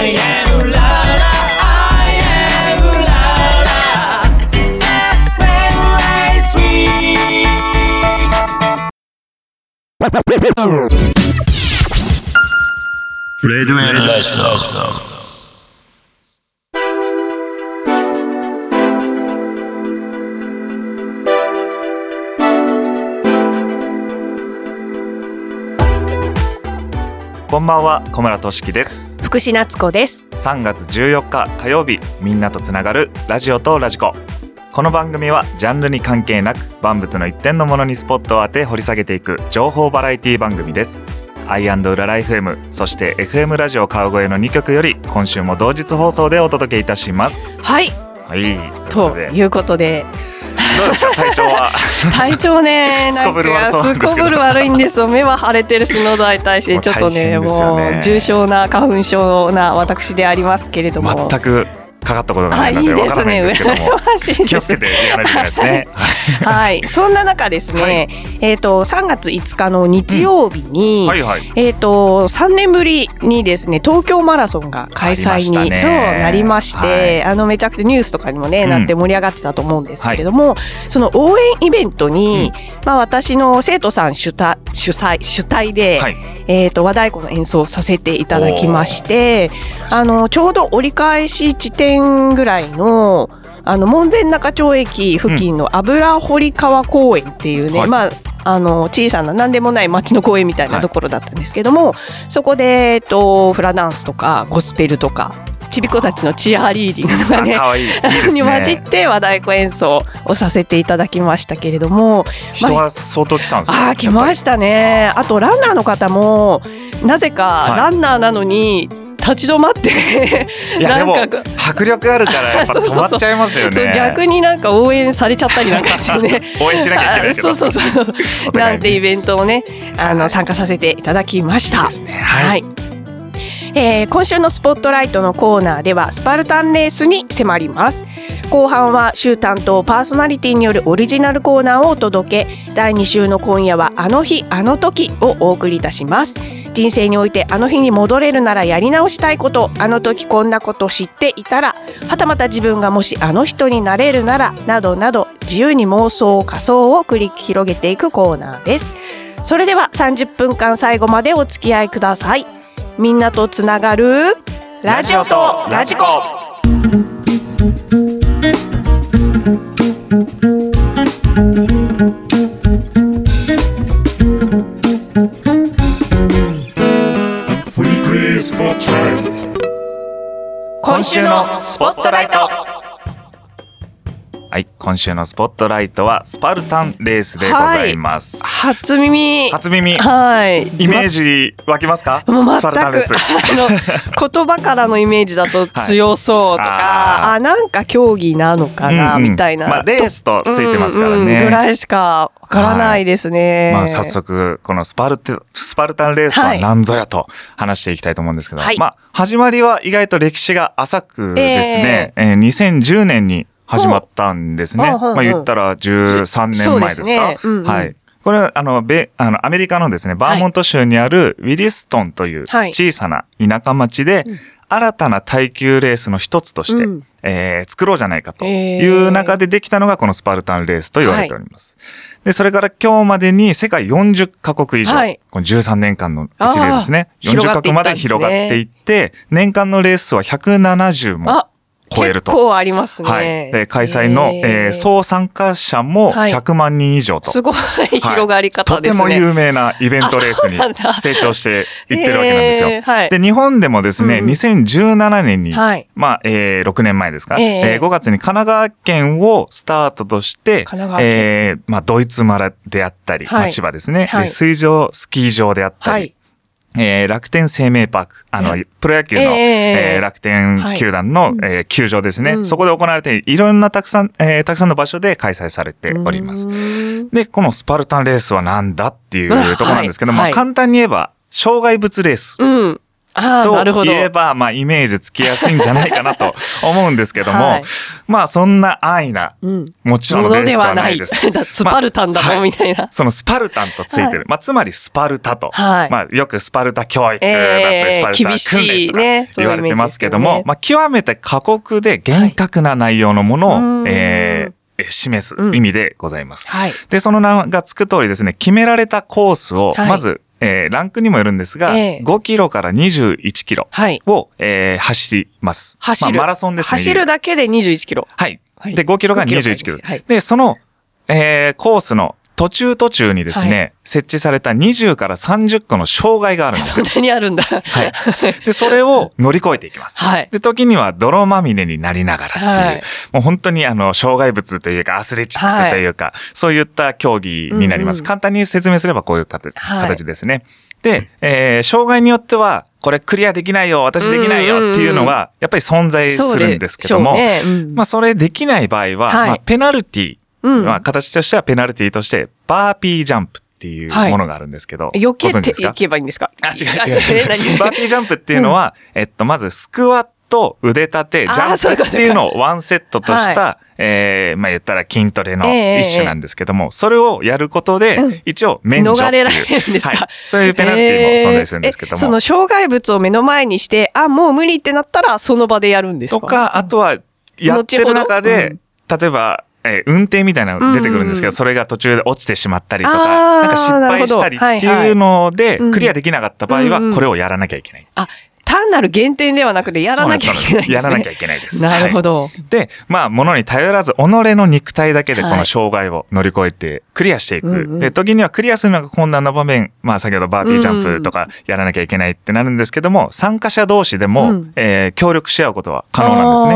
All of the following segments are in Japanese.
I am la la I am la la FM レディオエルラジオ。こんばんは小村俊樹です福士夏子です。3月14日火曜日みんなとつながるラジオとラジコ。この番組はジャンルに関係なく万物の一点のものにスポットを当て掘り下げていく情報バラエティ番組です。アイウラライフ M そして FM ラジオ川越の2曲より今週も同日放送でお届けいたします。はい。はい。ということで体調は？体調ね なんですすこぶる悪いんですよ。目は腫れてるし喉は痛いし ちょっとねもう重症な花粉症な私でありますけれども。全くかかったことがないのでわからないんですけども。羨ましいです。気をつけてやらないといけないですね。はい。そんな中ですね、えっ、と3月5日の日曜日に、はいはい。えっ、と3年ぶりにですね東京マラソンが開催にね。そうなりまして、あのめちゃくちゃニュースとかにもね、うん。なって盛り上がってたと思うんですけれども、その応援イベントに、まあ私の生徒さん主体主催主体で、はい。えっ、と和太鼓の演奏をさせていただきまして、あのちょうど折り返し地点ぐらいのあの門前仲町駅付近の油堀川公園っていうね、はい。まああの小さな何でもない町の公園みたいなところだったんですけども、そこで、えっと、フラダンスとかゴスペルとかちびっ子たちのチアリーディングとかねあ可愛い。いいです に混じっねて和太鼓演奏をさせていただきましたけれども人は相当来たんですああ来ましたね。あとランナーの方もなぜかはい。ランナーなのに立ち止まって、なんか迫力あるからやっぱ 止まっちゃいますよね。逆になんか応援されちゃったりなんかしてね 応援しなきゃいけないそうそうそう。なんてイベントをねあの参加させていただきました。ですね。はい、はい。えー今週のスポットライトのコーナーではスパルタンレースに迫ります。後半は週担当パーソナリティによるオリジナルコーナーをお届け。第2週の今夜はあの日あの時をお送りいたします人生においてあの日に戻れるならやり直したいことあの時こんなこと知っていたらはたまた自分がもしあの人になれるならなどなど自由に妄想仮想を繰り広げていくコーナーです。それでは30分間最後までお付き合いください。みんなとつながるラジオとラジコ。今週のスポットライト。はい、今週のスポットライトはスパルタンレースでございます、初耳。初耳。はい。イメージ湧きますか？もう全くスパルタンレース。あの言葉からのイメージだと強そうとか、はい。あーあなんか競技なのかな、うんうん。みたいな、まあレースとついてますからね。うんうん。ぐらいしかわからないですね、まあ早速、このスパルテ、スパルタンレースとは何ぞやと話していきたいと思うんですけど、はいまあ始まりは意外と歴史が浅くですね、えー2010年に始まったんですね。まあ言ったら13年前ですか？すね。うんうん。はい。これは、あの、米、あの、アメリカのですね、バーモント州にあるウィリストンというはい。小さな田舎町で、新たな耐久レースの一つとして、うん。えー作ろうじゃないかとえー。いう中でできたのがこのスパルタンレースと言われております。で、それから今日までに世界40カ国以上、はい。この13年間のうちでですね、あー40カ国まで広がっていって、年間のレースは170も。あ超えると。結構ありますね、はい。で、開催の、えー。総参加者もはい。100万人以上と。すごい広がり方ですね、はいとても有名なイベントレースに成長していってるわけなんですよ。えーはい。で、日本でもですね、うん2017年に、はい。まあ、えー6年前ですか、えええー5月に神奈川県をスタートとして、えーまあ、ドイツ村であったり、はい。まあ千葉ですね、はい。で水上スキー場であったり、はいえー楽天生命パーク、あの、ねプロ野球の、えええー。楽天球団の、はい。えー球場ですね、うん。そこで行われていろんなたくさん、えーたくさんの場所で開催されております。で、このスパルタンレースはなんだっていうところなんですけども、はい。はい。簡単に言えば、障害物レースとど。言えば、まあ、イメージつきやすいんじゃないかなと 思うんですけども、はいまあそんな安易な、うん。もちろんレースではないです。だ スパルタンだもん、まあはいみたいな。そのスパルタンとついてる。はまあつまりスパルタと。はいまあよくスパルタ教育だったり、えースパルタ厳し訓練とかいね言われてますけども、そういうイメージですけどねまあ極めて過酷で厳格な内容のものを、えー示す意味でございます。はい。で、その名がつく通りですね、決められたコースを、はいまず、えーランクにもよるんですが、ええ5キロから21キロはい。を、えー走ります。走るまあ、マラソンですね。走るだけで21キロ。はい。はいで、5キロが5キロが21キロ。はいで、その、えーコースの途中途中にですね、は設置された20から30個の障害があるんです そんよ。なにあるんだ。はい。で、それを乗り越えていきます。はいで、時には泥まみれになりながらっていう、はいもう本当にあの、障害物というか、アスレチックスというか、そういった競技になります。うんうん簡単に説明すればこういう形,、ですね。で、えー障害によっては、これクリアできないよ、私できないよっていうのは、やっぱり存在するんですけども、ねうんまあ、それできない場合は、はいまあ、ペナルティ、うん。まあ、形としてはペナルティとして、バーピージャンプっていうはい。ものがあるんですけど、避けていご存知ですか？けばいいんですか？あ、違う違うあ違う。何？バーピージャンプっていうのは、えっと、まずスクワット、腕立て、ジャンプっていうのをワンセットとした、はえーまあ言ったら筋トレのええ一種なんですけども、それをやることでうん、一応免除っていう。逃れられるんですか？はい。そういうペナルティも存在するんですけども。えーえその障害物を目の前にして、あ、もう無理ってなったら、その場でやるんですか？とか、あとは、やってる中で、例えば、えー運転みたいなの出てくるんですけど、うんそれが途中で落ちてしまったりとあか、ーなんか失敗したりっていうので、クリアできなかった場合は、うんうんこれをやらなきゃいけない。あ、単なる減点ではなくて、やらなきゃいけないんですね。やらなきゃいけないです。なるほはいど。で、まあ、物に頼らず、己の肉体だけでこはいの障害を乗り越えて、クリアしていく。うんうんで、時にはクリアするのが困難な場面、まあ、先ほどバーピージャンプとかやらなきゃいけないってなるんですけども、参加者同士でも、うんえー協力し合うことは可能なんですね。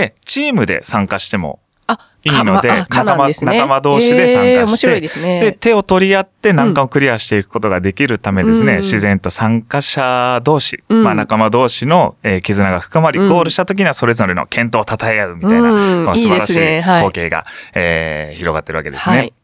ね。で、チームで参加してもあ、いいので、かまあかなんですね。仲間同士で参加して、えー面白いですね。で、手を取り合って難関をクリアしていくことができるためですね、うん。自然と参加者同士、うん。まあ仲間同士の、えー絆が深まり、うん。ゴールした時にはそれぞれの健闘を称え合うみたいな、うん。この素晴らしいいいですねはい。光景が、えー広がってるわけですね。はい。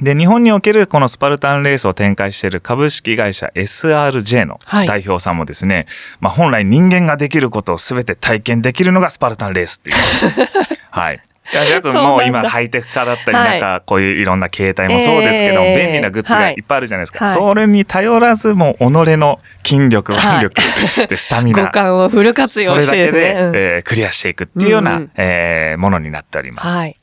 で、日本におけるこのスパルタンレースを展開している株式会社 SRJ のはい。代表さんもですね、まあ本来人間ができることを全て体験できるのがスパルタンレースっていう。はい。であともう今ハイテク化だったり、はいなんかこういういろんな携帯もそうですけど、えー便利なグッズがいっぱいあるじゃないですか。はい。それに頼らずもう己の筋力、はい。腕力、でスタミ五ナ、感をフル活そ用してれだけで、えークリアしていくっていうような、えーものになっております。はい。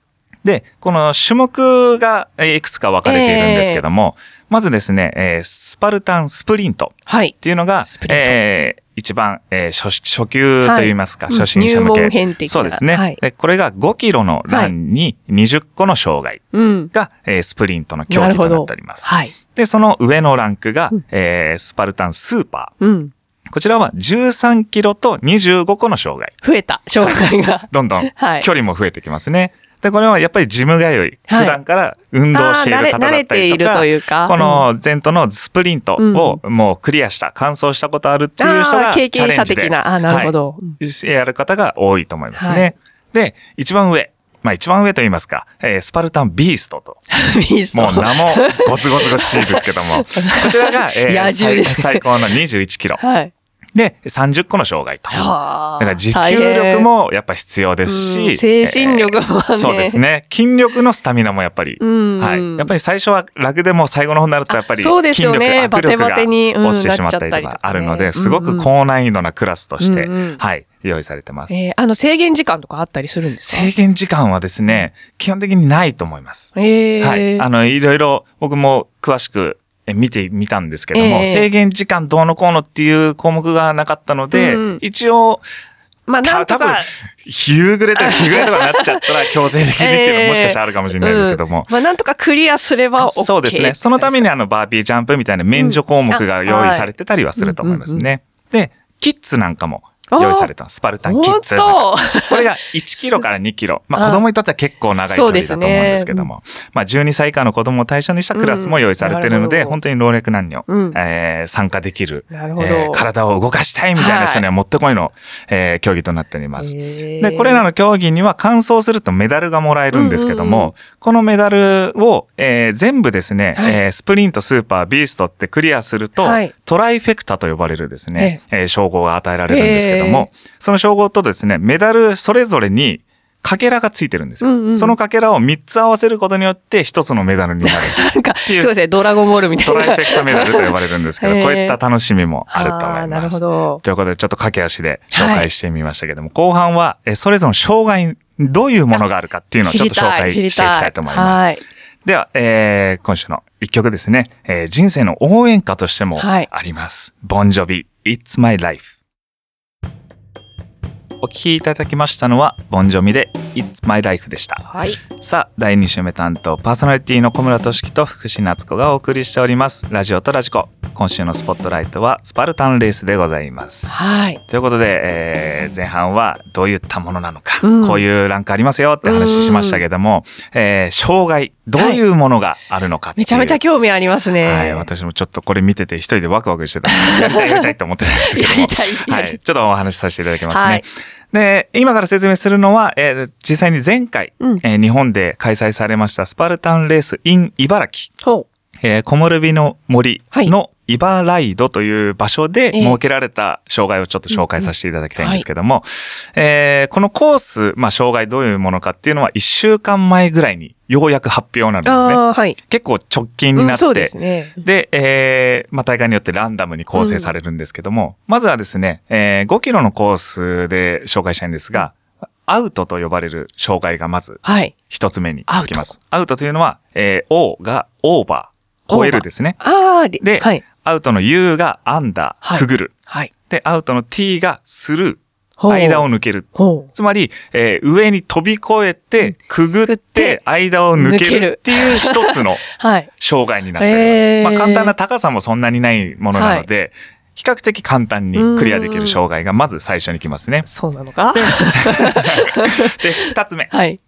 で、この種目がえーいくつか分かれているんですけども、まずですね、えースパルタンスプリントはい。っ。ていうのがえー一番、えー初初級といいますか、はい初心者向け。入門編的なそうですね、はいで。これが5キロのランに20個の障害うん。が、えースプリントの競技となっております。はい。で、その上のランクが、うんえースパルタンスーパうん。ー。こちらは13キロと25個の障害。増えた、障害が。どんどんはい距離も増えてきますね。で、これはやっぱりジム通い、はい普段から運動している方だったりとか、いるというかこの前途のスプリントをもうクリアした、完走したことあるっていう人が経験者的な。あーなるほど。はいやる方が多いと思いますね。はいで、一番上。まあ一番上と言いますか、えースパルタンビーストと。ビーストもう名もゴツゴツゴツしいですけども、こちらが、えー最高の21キロ。はい。で、30個の障害と。だはあから持久力もやっぱ必要ですし、うん精神力もねえーそうですね。筋力のスタミナもやっぱり、うんはい。やっぱり最初は楽でも最後の方になるとやっぱりあそうですね握力バテバテに落ちてしまったりとかあるので、うんすごく高難易度なクラスとして、うんうんはい、用意されてます。えーあの、制限時間とかあったりするんですか？制限時間はですね、基本的にないと思います。えーはい。あの、いろいろ僕も詳しくえ見てみたんですけども、ええ制限時間どうのこうのっていう項目がなかったので、うん一応、まあ、なんとか。、夕暮れとか日暮れとかになっちゃったら強制的にっていうのも もしかしたらあるかもしれないですけども。うんまあ、なんとかクリアすれば OK。そうですね。そのためにあのバービージャンプみたいな免除項目が用意されてたりはすると思いますね。で、キッズなんかも用意された。スパルタンキッズ。これが1キロから2キロ。まああ子供にとっては結構長い距離だと思うんですけども。まあ12歳以下の子供を対象にしたクラスも用意されているので、うん。本当に老若男女、うん。えー参加できる、えー体を動かしたいみたいな人にはもってこいの、えー競技となっております。で、これらの競技には完走するとメダルがもらえるんですけども、うん。うんうんこのメダルを、えー全部ですね、はい。えースプリント、スーパー、ビーストってクリアすると、はい。トライフェクタと呼ばれるですね、えー称号が与えられるんですけども、その称号とですね、メダルそれぞれにかけらがついてるんですよ。うんうんそのかけらを3つ合わせることによって1つのメダルになる。なんか、そうですね、ドラゴンボールみたいな。トライフェクタメダルと呼ばれるんですけど、こういった楽しみもあると思います。ほど。ということで、ちょっと駆け足で紹介してみましたけども、後半は、えそれぞれの障害、どういうものがあるかっていうのをちょっと紹介していきたいと思います。はい。では、えー、今週の一曲ですね、えー人生の応援歌としてもはいあります。ボンジョビ、It's My Life。お聴きいただきましたのは、ボンジョミで It's My Life でした。はい。さあ、第2週目担当、パーソナリティの小村俊樹と福士夏子がお送りしております。ラジオとラジコ。今週のスポットライトは、スパルタンレースでございます。はい。ということで、えー前半はどういったものなのか、うんこういうランクありますよって話しましたけども、えー障害、どういうものがあるのかめちゃめちゃ興味ありますね。はい、私もちょっとこれ見てて一人でワクワクしてたんですやりたいやりたいと思ってたんですけども。はい、ちょっとお話しさせていただきますね。はいで、今から説明するのは、えー実際に前回、うん。えー日本で開催されましたスパルタンレース in 茨城。ほえー、木漏れ日の森はい。のイバライドという場所でええ設けられた障害をちょっと紹介させていただきたいんですけども、えーこのコース、まあ、障害どういうものかっていうのは1週間前ぐらいにようやく発表になんですね。はい。結構直近になって、うんですね。で、えーまあ、大会によってランダムに構成されるんですけども、まずはですね、えー5キロのコースで紹介したいんですが、アウトと呼ばれる障害がまずはい。一つ目に行きます。アウトというのは、えー O がオーバー、超えるですね。ああ、でで、はい。アウトの U がアンダー、はいくぐる。はい。で、アウトの T がスルー、間を抜ける。つまり、えー上に飛び越えて、くぐってて、間を抜けるるっていう一つの はい。障害になっております。へーまあ簡単な高さもそんなにないものなので、比較的簡単にクリアできる障害がまず最初に来ますね。そうなのか？で、二つ目、はい。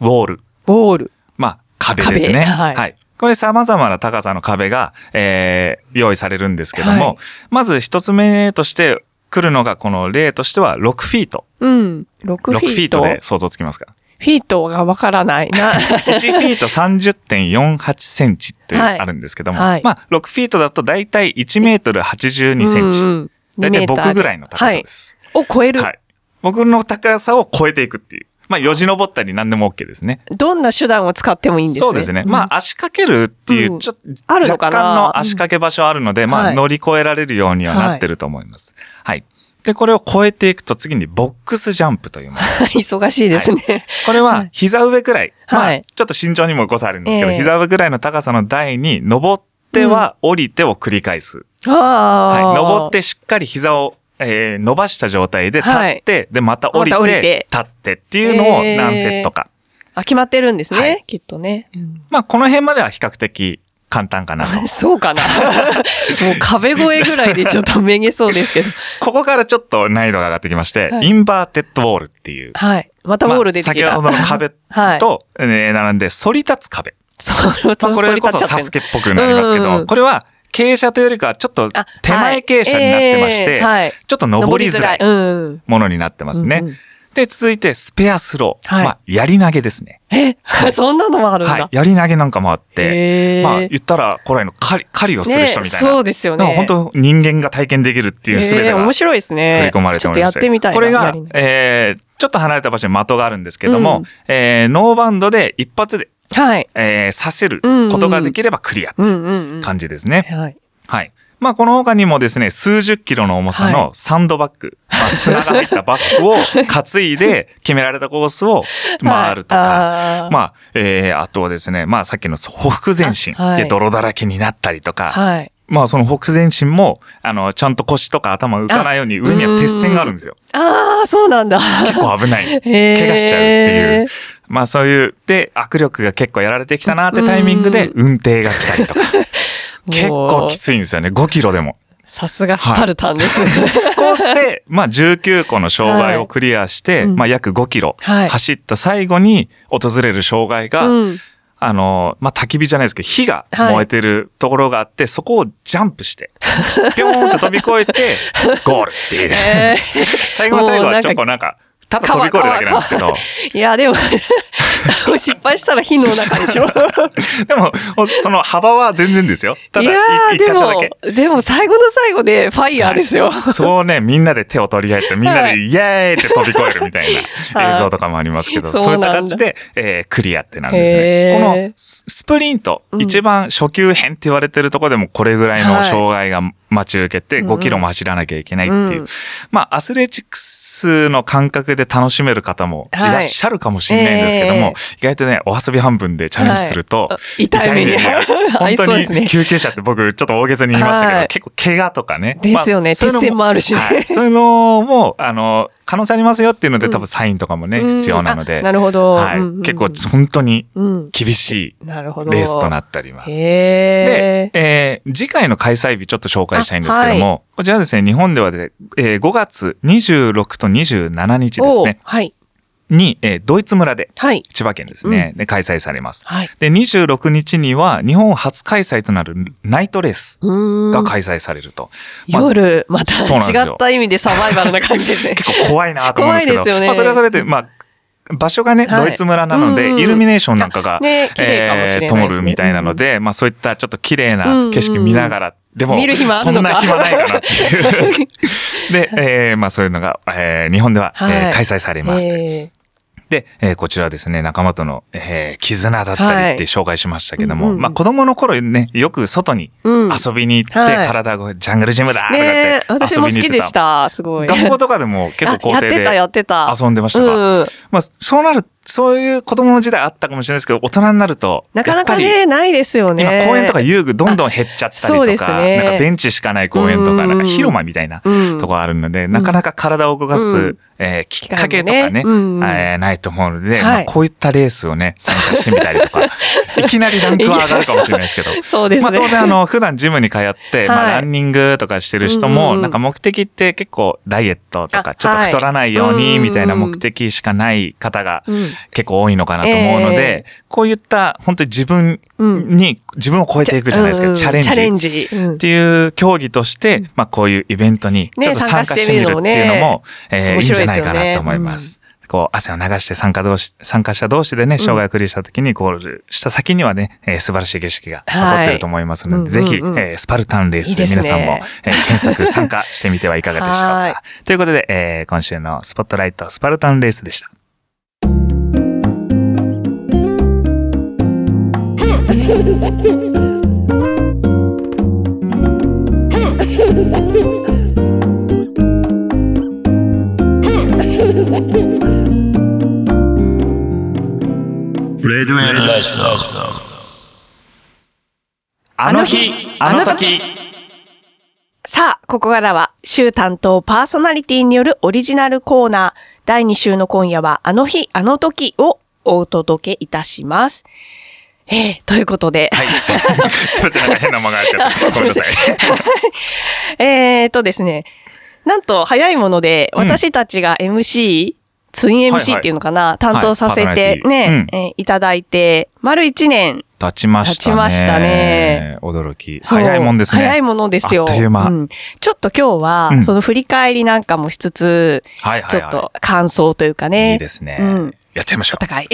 ウォール。ボール。まあ壁ですね。壁はいこれ様々な高さの壁が、えー用意されるんですけども、はいまず一つ目として来るのがこの例としては6フィート。うん。6 6フフィート。ィートで想像つきますか？フィートがわからないな。1フィート30.48センチってはいあるんですけども、はいまあ6フィートだとだいたい1メートル82センチ。うんうんだいたい2メーター僕ぐらいの高さです。はい。を超える。はい。僕の高さを超えていくっていう。まあ、よじ登ったり何でも OK ですね。どんな手段を使ってもいいんですね。そうですね。んまあ、足掛けるっていう、うんちょっと、あるのかな？若干の足掛け場所あるので、まあ、はい乗り越えられるようにはなってると思います。はい。で、これを超えていくと次にボックスジャンプというもの。忙しいですね。これは膝上くらい。まあ、はいちょっと身長にも誤差あるんですけど、ええ膝上くらいの高さの台に登っては降りてを繰り返す。ああ。はい。登ってしっかり膝を、えー伸ばした状態で立って、で、また降りて、まりて立ってっていうのをえー何セットか。あ、決まってるんですね。はいきっとね。まあ、この辺までは比較的簡単かなと。そうかな。もう壁越えぐらいでちょっとめげそうですけど。ここからちょっと難易度が上がってきまして、はいインバーテッドウォールっていう。はい。またボール出てきた。まあ先ほどの壁はい。と、えー並んで、反り立つ壁。そう、まあ、これこそサスケっぽくなりますけど、うんうんこれは傾斜というよりかはちょっとあ手前傾斜になってまして、はいえーはいちょっと登りづらいうん。ものになってますね。うんうんで、続いてスペアスロー。はいまあ、槍投げですね。え、そんなのもあるんだ。はい。槍投げなんかもあって、まあ、言ったら古来の狩り狩りをする人みたいな。ねそうですよね。本当人間が体験できるっていう全てがえー面白いですね。振り込まれておりまして。ちょっとやってみたいな。これがえー、ちょっと離れた場所に的があるんですけども、うんえー、ノーバウンドで一発で、はい。えー、刺せることができればクリアってうんいう。感じですね。はい。はい。まあ、この他にもですね、数十キロの重さはのサンドバッグ、まあ、砂が入ったバッグを 担いで決められたコースを回るとか、はい、まあ、えー、あとはですね、まあ、さっきのほふ前進あはいで泥だらけになったりとか、はい。まあ、そのほふ前進も、あの、ちゃんと腰とか頭浮かないように上には鉄線があるんですよ。ああ、そうなんだ。結構危ない。怪我しちゃうっていう。まあそういう、で、握力が結構やられてきたなってタイミングで運転が来たりとか。結構きついんですよね。5キロでも。さすがスパルタンです。こうして、まあ19個の障害をクリアして、うんまあ約5キロはい走った最後に訪れる障害が、うん。あの、まあ焚き火じゃないですけど、火が燃えてるところがあって、そこをジャンプして、ぴょーんと飛び越えて、ゴールっていう。え 最後の最後はちょっとなんか、ただ飛び越えるだけなんですけど、いや、でも、失敗したら火の中でしょ。でも、その幅は全然ですよ。ただ、いやー、一で箇所だけ。も、でも最後の最後でファイヤーですよ。そうね、みんなで手を取り合って、みんなはいでイエーイって飛び越えるみたいなはい映像とかもありますけど、そうそういった感じで、えークリアってなるんですへね。ーこのススプリント、うん一番初級編って言われてるところでもこれぐらいの障害が待ち受けてうんうん。5キロも走らなきゃいけないっていう。うん。まあ、アスレチックスの感覚で楽しめる方もい。らっしゃるかもしれないんですけども、はい意外とね、お遊び半分でチャレンジすると、はい。痛いでね合本当に救急車って僕ちょっと大げさに言いましたけど、はい。結構怪我とかね。ですよね。そういうの鉄線もあるしね。はい。そういうのも、あの、可能性ありますよっていうので多分サインとかもね、うん必要なので。あなるほど。はい結構本当にうん。厳し。いレースとなっております。へで、えー次回の開催日ちょっと紹介したいんですけども、こちらですね、日本ではで、えー5月26と27日ですね、はい。に、えードイツ村で、はい。千葉県ですね、で開催されます。はい。で、26日には日本初開催となるナイトレースうーんが開催されると。まあ夜、また違った意味でサバイバルな感じですね。結構怖いなと思うんですけど。怖いですよねまあそれはそれで、まあ、場所がね、はいドイツ村なので、うんうんイルミネーションなんかが、ね綺麗かもしれないですね灯るみたいなので、まあそういったちょっと綺麗な景色見ながら、でも、見る暇あそんな暇ないかなっていう。で、えーまあそういうのが、えー日本では、はいえー開催されます。えで、えーこちらですね、仲間との、えー絆だったりって紹介しましたけども、はいうんうんまあ子供の頃ね、よく外に遊びに行って、はい体がジャングルジムだとかっねてえ、私も好きでし。た。すごい。学校とかでも結構校庭で。遊んでましたか、うん。まあ、そうなる、そういう子供の時代あったかもしれないですけど、大人になると、なかなかね、ないですよね。今公園とか遊具どんどん減っちゃったりとか、ねなんかベンチしかない公園とか、うん。なんか広間みたいなうんとこあるので、なかなか体を動かす、うん。えーきっかけとかね、ね。うんえーないと思うので、はい。まあ、こういったレースをね、参加してみたりとか、いきなりランクは上がるかもしれないですけど、そうですね。まあ当然あの、普段ジムに通って、まあはい。ランニングとかしてる人も、うんうん。うんなんか目的って結構ダイエットとか、あちょっと太らないようはい。にみたいなうんうん目的しかない方がうん結構多いのかなと思うので、こういった本当に自分に、自分を超えていくじゃないですか、うんチャレンジ。チャレンジ。うん。っていう競技として、まあこういうイベントにちょっと参加してみるっていうのも、えーいいんじゃないかなと思います。こう、汗を流して参加同士、参加者同士でね、障害をクリアした時にゴールした先にはね、えー素晴らしい景色が残ってると思いますので、はいぜひ、えースパルタンレースいいで皆さんも、えー検索参加してみてはいかがでしょう はい。か。ということで、えー今週のスポットライトスパルタンレースでした。レデュエルラジあの日、あの時。さあ、ここからは、週担当パーソナリティによるオリジナルコーナー、第2週の今夜は、あの日、あの時をお届けいたします。えー、ということで、はい。すいません、なんか変な間があっちゃった。ごめんなさい。えーとですね、なんと早いもので、うん私たちが MC、ツインはい MC っていうのかな、担当させはいパーソナリティてね、うんえーいただいて、丸1年、立ちましたね。立ちましたね。驚き。早いもんですね。早いものですよ。あっという間んちょっと今日は、うんその振り返りなんかもしつつ、はいはいはい。ちょっと感想というかね。いいですね。うんやっちゃいましょお互い。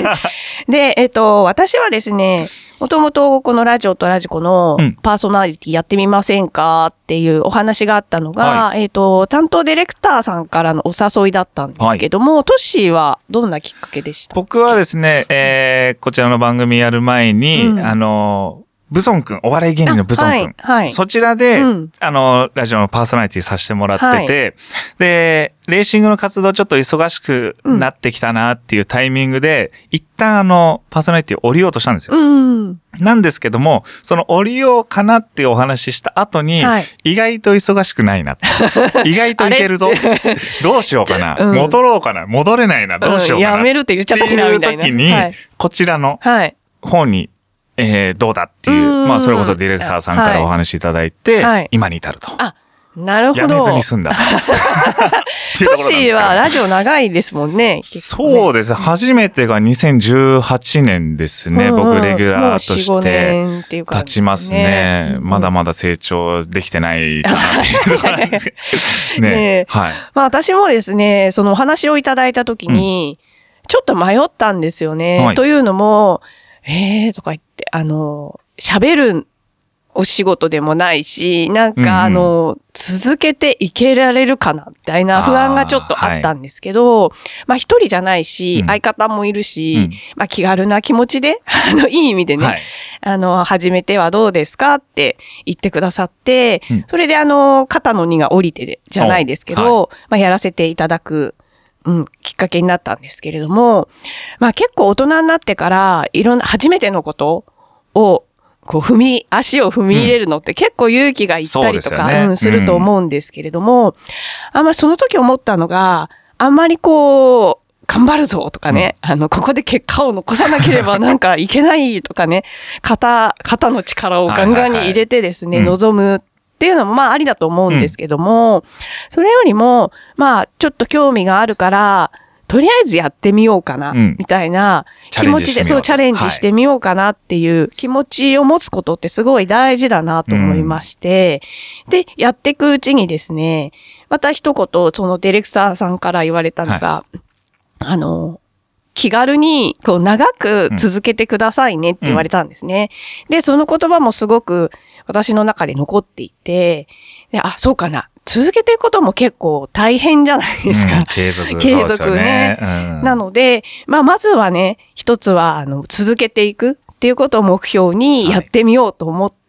で、えっ、と、私はですね、もともとこのラジオとラジコのうん。パーソナリティやってみませんかっていうお話があったのが、はえっ、と、担当ディレクターさんからのお誘いだったんですけども、トッシーはどんなきっかけでした？僕はですね、えー、こちらの番組やる前に、うん。あの、ブソン君、お笑い芸人のブソン君。はいはいそちらで、うんあの、ラジオのパーソナリティさせてもらってて、で、レーシングの活動ちょっと忙しくなってきたなっていうタイミングで、一旦あの、パーソナリティ降りようとしたんですよ。うん。なんですけども、その降りようかなっていうお話しした後に、はい意外と忙しくないな。意外といけるぞ。どうしようかな。うん戻ろうかな。戻れないな。どうしようかな。んやめるって言っちゃったしな、みたいな。時に、はい。こちらのはい。方に、えーどうだっていうう、んまあそれこそディレクターさんからお話しいただいて、はい今に至ると。あなるほど。やめずに済んだ。トシーはラジオ長いですもんね。ねそうですね。初めてが2018年ですね。うんうん僕レギュラーとしもう4 5て立ちますね。まだままだ成長できてないかなっていうところなんですけど。ねえねはい。まあ私もですね、そのお話をいただいたときに、ちょっと迷ったんですよね。はいというのも、えーとか言って、あの、喋るお仕事でもないし、なんうんうん。かあの、続けていけられるかな、みたいな不安がちょっとあったんですけど、まあ一人じゃないし、うん。相方もいるし、うん。まあ気軽な気持ちで、あの、いい意味でね、はい。あの、始めてはどうですかって言ってくださって、うん。それであの、肩の荷が降りてでじゃないですけど、まあ、やらせていただく、うん、きっかけになったんですけれども、まあ結構大人になってから、いろんな、初めてのことを、こう踏み、足を踏み入れるのって結構勇気がいったりとか、ですよね。うん、すると思うんですけれども、あん。まその時思ったのが、あんまりこう、頑張るぞとかね、あの、ここで結果を残さなければ なんかいけないとかね、肩、肩の力をガンガンに入れてですね、はいはいはい望むっていうのもまあありだと思うんですけども、それよりも、まあちょっと興味があるから、とりあえずやってみようかな、うん。みたいな気持ちで、そう、チャレンジしてみようかなっていう気持ちを持つことってすごい大事だなと思いまして、で、やっていくうちにですね、また一言、そのディレクターさんから言われたのが、あの、気軽に、こう、長く続けてくださいねって言われたんですね。で、その言葉もすごく私の中で残っていて、であ、そうかな。続けていくことも結構大変じゃないですか。うん継続。継続ねね。うんなので、まあ、まずはね、一つは、あの、続けていくっていうことを目標にやってみようと思って、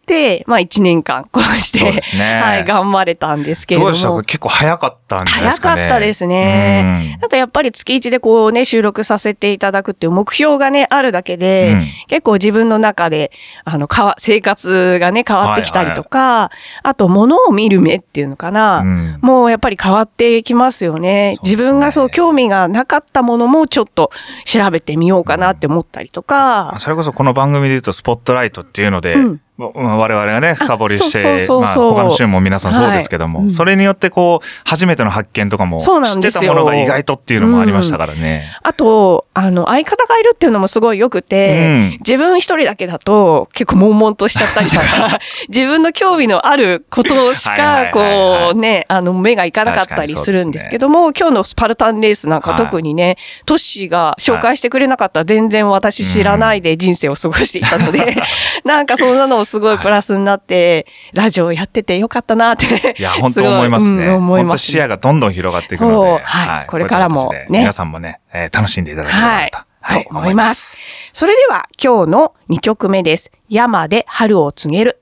まあ、一年間、こうして、ね。はい、頑張れたんですけれども。どうでした？か。結構早かったんですかね。早かったですね。なんかやっぱり月一でこうね、収録させていただくっていう目標がね、あるだけで、うん。結構自分の中で、あの、変わ、生活がね、変わってきたりとか、あと物を見る目っていうのかな、うん。もうやっぱり変わってきますよね。ね。自分がそう興味がなかったものもちょっと調べてみようかなって思ったりとか、それこそこの番組で言うとスポットライトっていうので、うん。まあ我々がね、深掘りして、まあ他の週も皆さんそうですけども、はい。うん。それによってこう、初めての発見とかも、そうなんですよ。知ってたものが意外とっていうのもありましたからね。あと、あの、相方がいるっていうのもすごい良くて、うん。自分一人だけだと結構悶々としちゃったりとか、自分の興味のあることしか、こうね、あの、目がいかなかったりするんですけども、今日のスパルタンレースなんかはい。特にね、トッシーが紹介してくれなかったら全然私知らないで人生を過ごしていたので、なんかそんなのもすごいプラスになって、ラジオやっててよかったなって。いや、本当思いますね。うん思い本当ますね視野がどんどん広がっていくので、そうはいこれからもね皆さんもね、えー楽しんでいただければはいなと、。と思います。それでは今日の2曲目です。山で春を告げる。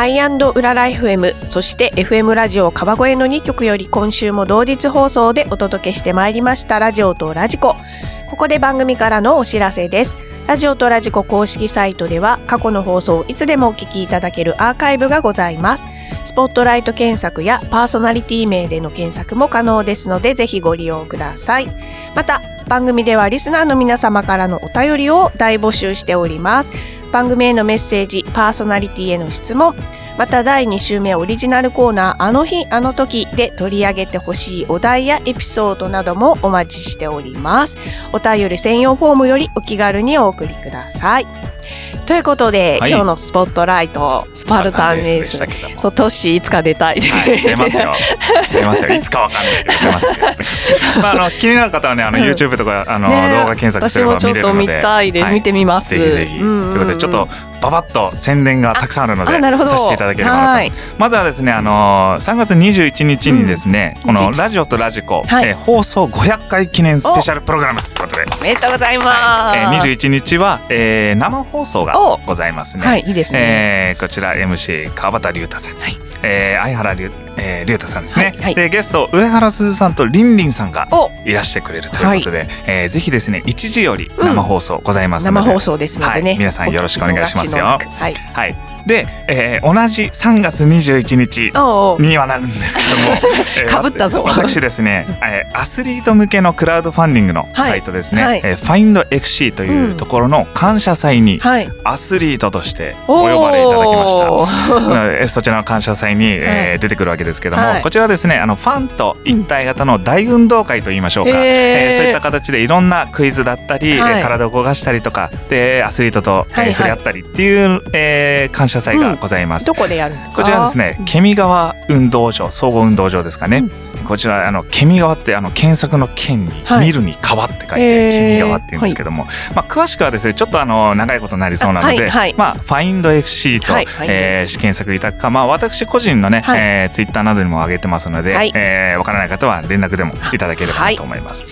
アイウララ FM、そして FM ラジオ川越の2曲より今週も同日放送でお届けしてまいりましたラジオとラジコ。ここで番組からのお知らせです。ラジオとラジコ公式サイトでは過去の放送をいつでもお聞きいただけるアーカイブがございます。スポットライト検索やパーソナリティ名での検索も可能ですのでぜひご利用ください。また番組ではリスナーの皆様からのお便りを大募集しております。番組へのメッセージ、パーソナリティへの質問、また第2週目オリジナルコーナーあの日あの時で取り上げてほしいお題やエピソードなどもお待ちしております。お便り専用フォームよりお気軽にお送りください。ということで、はい今日のスポットライト、スパルタンレーでス。そう、トッシーいつか出たい。はい、出ますよ。出ますよ。いつかわかんないけど出ますよ。まあ、あの、気になる方はね、あの、うん YouTube とか、あの、ね動画検索すれば私もちょっと見見れるので。たいで見てみます。ぜひぜひ。ということで、ちょっと、ババッと宣伝がたくさんあるのでさせていただければなと。はい。まずはですね、あのー3月21日にですね、うん。このラジオとラジコ、はい。えー放送500回記念スペシャルプログラムということで、おめでとうございます。えー、21日は、えー生放送がお。ございますね。はい、いいですね。えーこちら MC 川端龍太さん、はい。えー相原龍えー龍太さんですね、はいはい。でゲスト上原すずさんとりんりんさんがお、いらしてくれるということで、えーぜひですね1時より生放送ございますので、生放送ですのでね。はい。皆さんよろしくお願いしますよお聞き逃しのはい。はい、で、えー同じ3月21日にはなるんですけども、えー被ったぞ。私ですね、えーアスリート向けのクラウドファンディングのサイトですね、はい。はいえー FindXC というところの感謝祭にはい。アスリートとしてお呼ばれいただきました。おー。なのでそちらの感謝祭に、えーはい。出てくるわけですけども、はい。こちらはですねあのファンと一体型の大運動会といいましょうか、えーそういった形でいろんなクイズだったり、はい。えー体を動かしたりとかでアスリートと、えーはいはい。触れ合ったりっていう、えー感謝祭がございます。どこでやるんですか？こちらですね、ケミ川運動場、総合運動場ですかね。こちら、あの、ケミ川って、あの、検索の県に、はい。見るに川って書いて、ケミ川って言うんですけども、まあ、詳しくはですね、ちょっとあの、長いことになりそうなので、あはいはい。まあ、ファインド FC と、はいえー検索いただくか、まあ、私個人のね、はい。えーツイッターなどにも上げてますので、はい。えーわからない方は連絡でもいただければなと思います。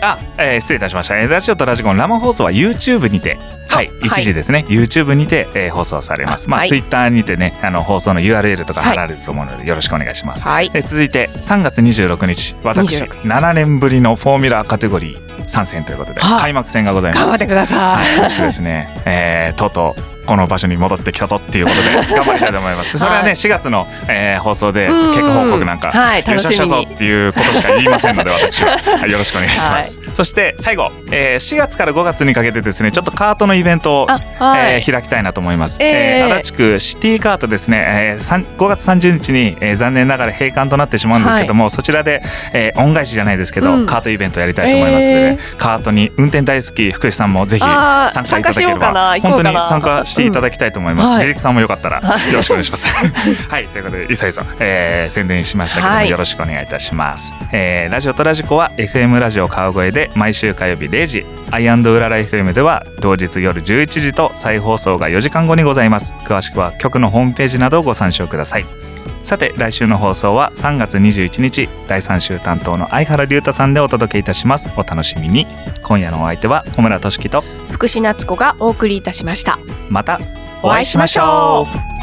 んあ、えー失礼いたしました。えーラジオとラジコの生放送は YouTube にて、はい、あ1時ですね、YouTube にて、えー放送されます。まあ、はい Twitter にてね、あの、放送の URL とかはい貼られると思うので、よろしくお願いします。はい。えー続いて、3月26日、私、26日7年ぶりのフォーミュラーカテゴリー参戦ということで、はい開幕戦がございます頑張って。くださはい、い。そしてですね、えーとうとうこの場所に戻ってきたぞっていうことで 頑張りたいと思います。それはね、はい4月の、えー放送でうん結果報告なんか、はい優勝したぞっていうことしか言いませんので、私は。はいよろしくお願いします。そして最後、えー4月から5月にかけてですね、ちょっとカートのイベントを、あ、はい。えー開きたいなと思います。えー。えー足立区シティカートですね、えーさん5月30日に、えー残念ながら閉館となってしまうんですけども、そちらで、えー恩返しじゃないですけど、うん。カートイベントやりたいと思います。ので、えカートに運転大好き福士さんもぜひ参加いただければ本当に参加していただきたいと思います。ディレクターもよかったらよろしくお願いします。はい、ということで、イサイさん、えー宣伝しましたけども、はいよろしくお願いいたします。えーラジオとラジコは FM ラジオ川越で毎週火曜日0時、アイウララ FM では同日夜11時と再放送が4時間後にございます。詳しくは局のホームページなどをご参照ください。さて来週の放送は3月21日第3週担当の相原龍太さんでお届けいたします。お楽しみに。今夜のお相手は小村俊樹と福士夏子がお送りいたしました。またお会いしましょう